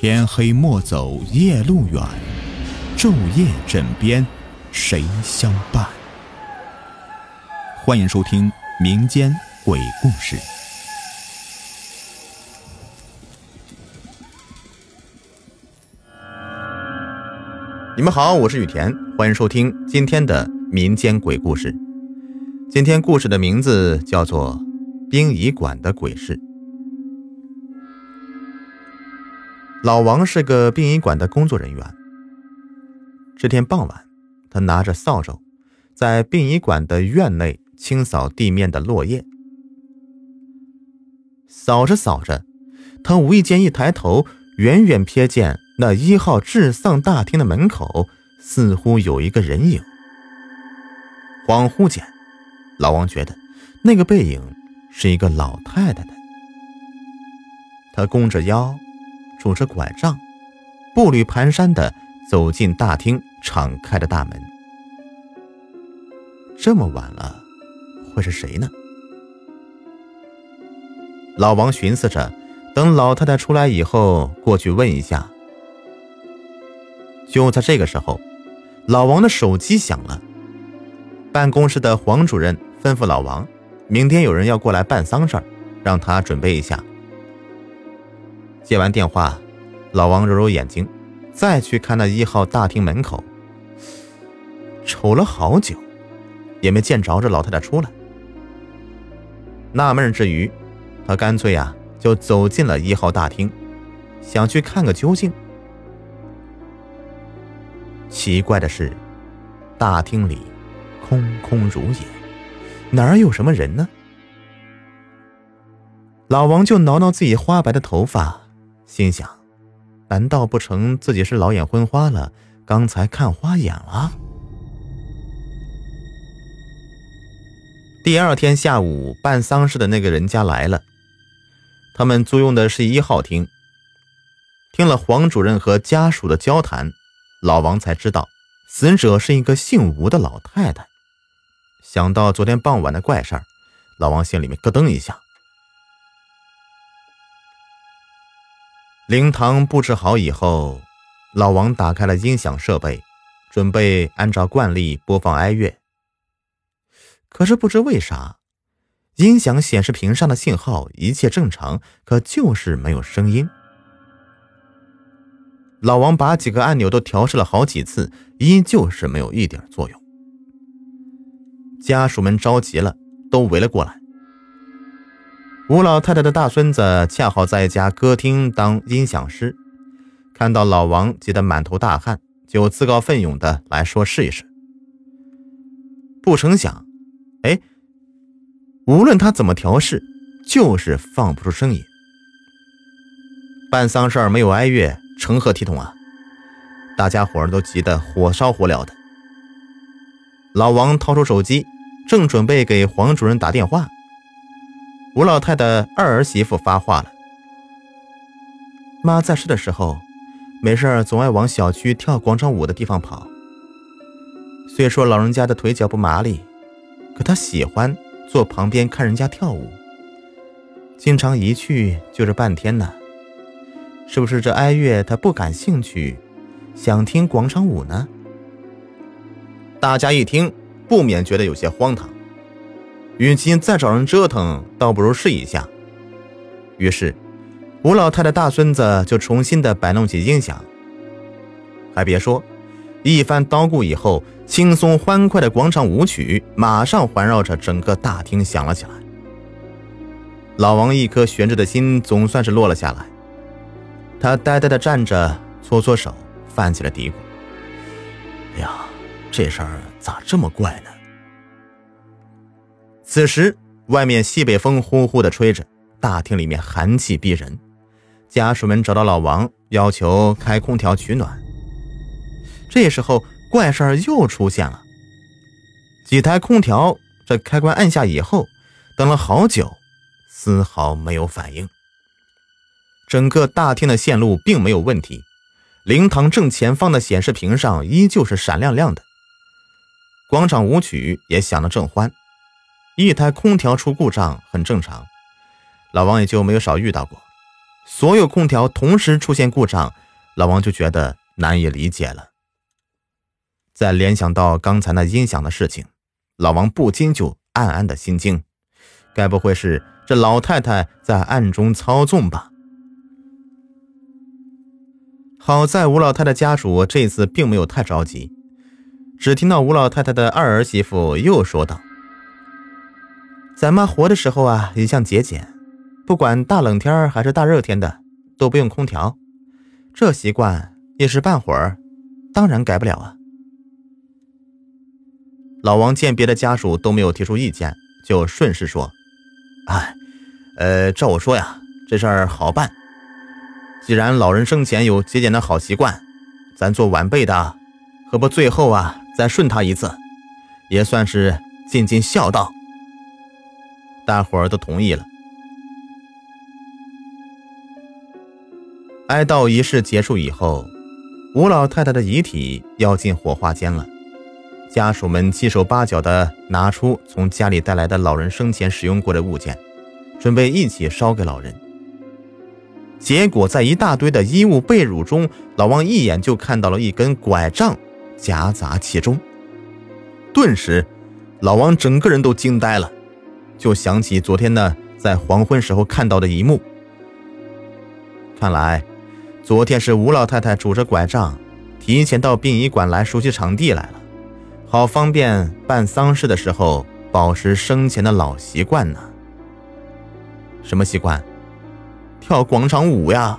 天黑莫走夜路远，昼夜枕边谁相伴？欢迎收听民间鬼故事。你们好，我是雨田，欢迎收听今天的民间鬼故事。今天故事的名字叫做《殡仪馆的鬼事》。老王是个殡仪馆的工作人员。这天傍晚，他拿着扫帚，在殡仪馆的院内清扫地面的落叶。扫着扫着，他无意间一抬头，远远瞥见那一号治丧大厅的门口似乎有一个人影。恍惚间，老王觉得那个背影是一个老太太的。他弓着腰。拄着拐杖，步履蹒跚的走进大厅敞开的大门。这么晚了，会是谁呢？老王寻思着，等老太太出来以后，过去问一下。就在这个时候，老王的手机响了。办公室的黄主任吩咐老王，明天有人要过来办丧事让他准备一下。接完电话，老王揉揉眼睛，再去看那一号大厅门口，瞅了好久，也没见着这老太太出来。纳闷之余，他干脆呀就走进了一号大厅，想去看个究竟。奇怪的是，大厅里空空如也，哪儿有什么人呢？老王就挠挠自己花白的头发。心想：难道不成自己是老眼昏花了？刚才看花眼了。第二天下午，办丧事的那个人家来了，他们租用的是一号厅。听了黄主任和家属的交谈，老王才知道死者是一个姓吴的老太太。想到昨天傍晚的怪事儿，老王心里面咯噔一下。灵堂布置好以后，老王打开了音响设备，准备按照惯例播放哀乐。可是不知为啥，音响显示屏上的信号一切正常，可就是没有声音。老王把几个按钮都调试了好几次，依旧是没有一点作用。家属们着急了，都围了过来。吴老太太的大孙子恰好在一家歌厅当音响师，看到老王急得满头大汗，就自告奋勇的来说试一试。不成想，哎，无论他怎么调试，就是放不出声音。办丧事儿没有哀乐，成何体统啊！大家伙儿都急得火烧火燎的。老王掏出手机，正准备给黄主任打电话。吴老太的二儿媳妇发话了：“妈在世的时候，没事总爱往小区跳广场舞的地方跑。虽说老人家的腿脚不麻利，可她喜欢坐旁边看人家跳舞。经常一去就是半天呢。是不是这哀乐她不感兴趣，想听广场舞呢？”大家一听，不免觉得有些荒唐。与其再找人折腾，倒不如试一下。于是，吴老太太大孙子就重新的摆弄起音响。还别说，一番捣鼓以后，轻松欢快的广场舞曲马上环绕着整个大厅响了起来。老王一颗悬着的心总算是落了下来，他呆呆的站着，搓搓手，泛起了嘀咕：“哎呀，这事儿咋这么怪呢？”此时，外面西北风呼呼的吹着，大厅里面寒气逼人。家属们找到老王，要求开空调取暖。这时候，怪事儿又出现了。几台空调这开关按下以后，等了好久，丝毫没有反应。整个大厅的线路并没有问题，灵堂正前方的显示屏上依旧是闪亮亮的，广场舞曲也响得正欢。一台空调出故障很正常，老王也就没有少遇到过。所有空调同时出现故障，老王就觉得难以理解了。再联想到刚才那音响的事情，老王不禁就暗暗的心惊，该不会是这老太太在暗中操纵吧？好在吴老太太家属这次并没有太着急，只听到吴老太太的二儿媳妇又说道：“咱妈活的时候啊，一向节俭，不管大冷天还是大热天的，都不用空调。这习惯一时半会儿，当然改不了啊。”老王见别的家属都没有提出意见，就顺势说：“哎，呃，照我说呀，这事儿好办。既然老人生前有节俭的好习惯，咱做晚辈的，何不最后啊再顺他一次，也算是尽尽孝道。”大伙儿都同意了。哀悼仪式结束以后，吴老太太的遗体要进火化间了。家属们七手八脚地拿出从家里带来的老人生前使用过的物件，准备一起烧给老人。结果在一大堆的衣物被褥中，老王一眼就看到了一根拐杖夹杂其中。顿时，老王整个人都惊呆了，就想起昨天呢在黄昏时候看到的一幕。看来，昨天是吴老太太拄着拐杖，提前到殡仪馆来熟悉场地来了。好方便办丧事的时候保持生前的老习惯呢。什么习惯？跳广场舞呀！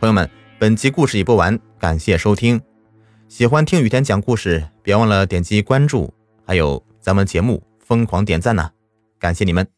朋友们，本集故事已播完，感谢收听。喜欢听雨田讲故事，别忘了点击关注，还有咱们节目疯狂点赞呢，感谢你们。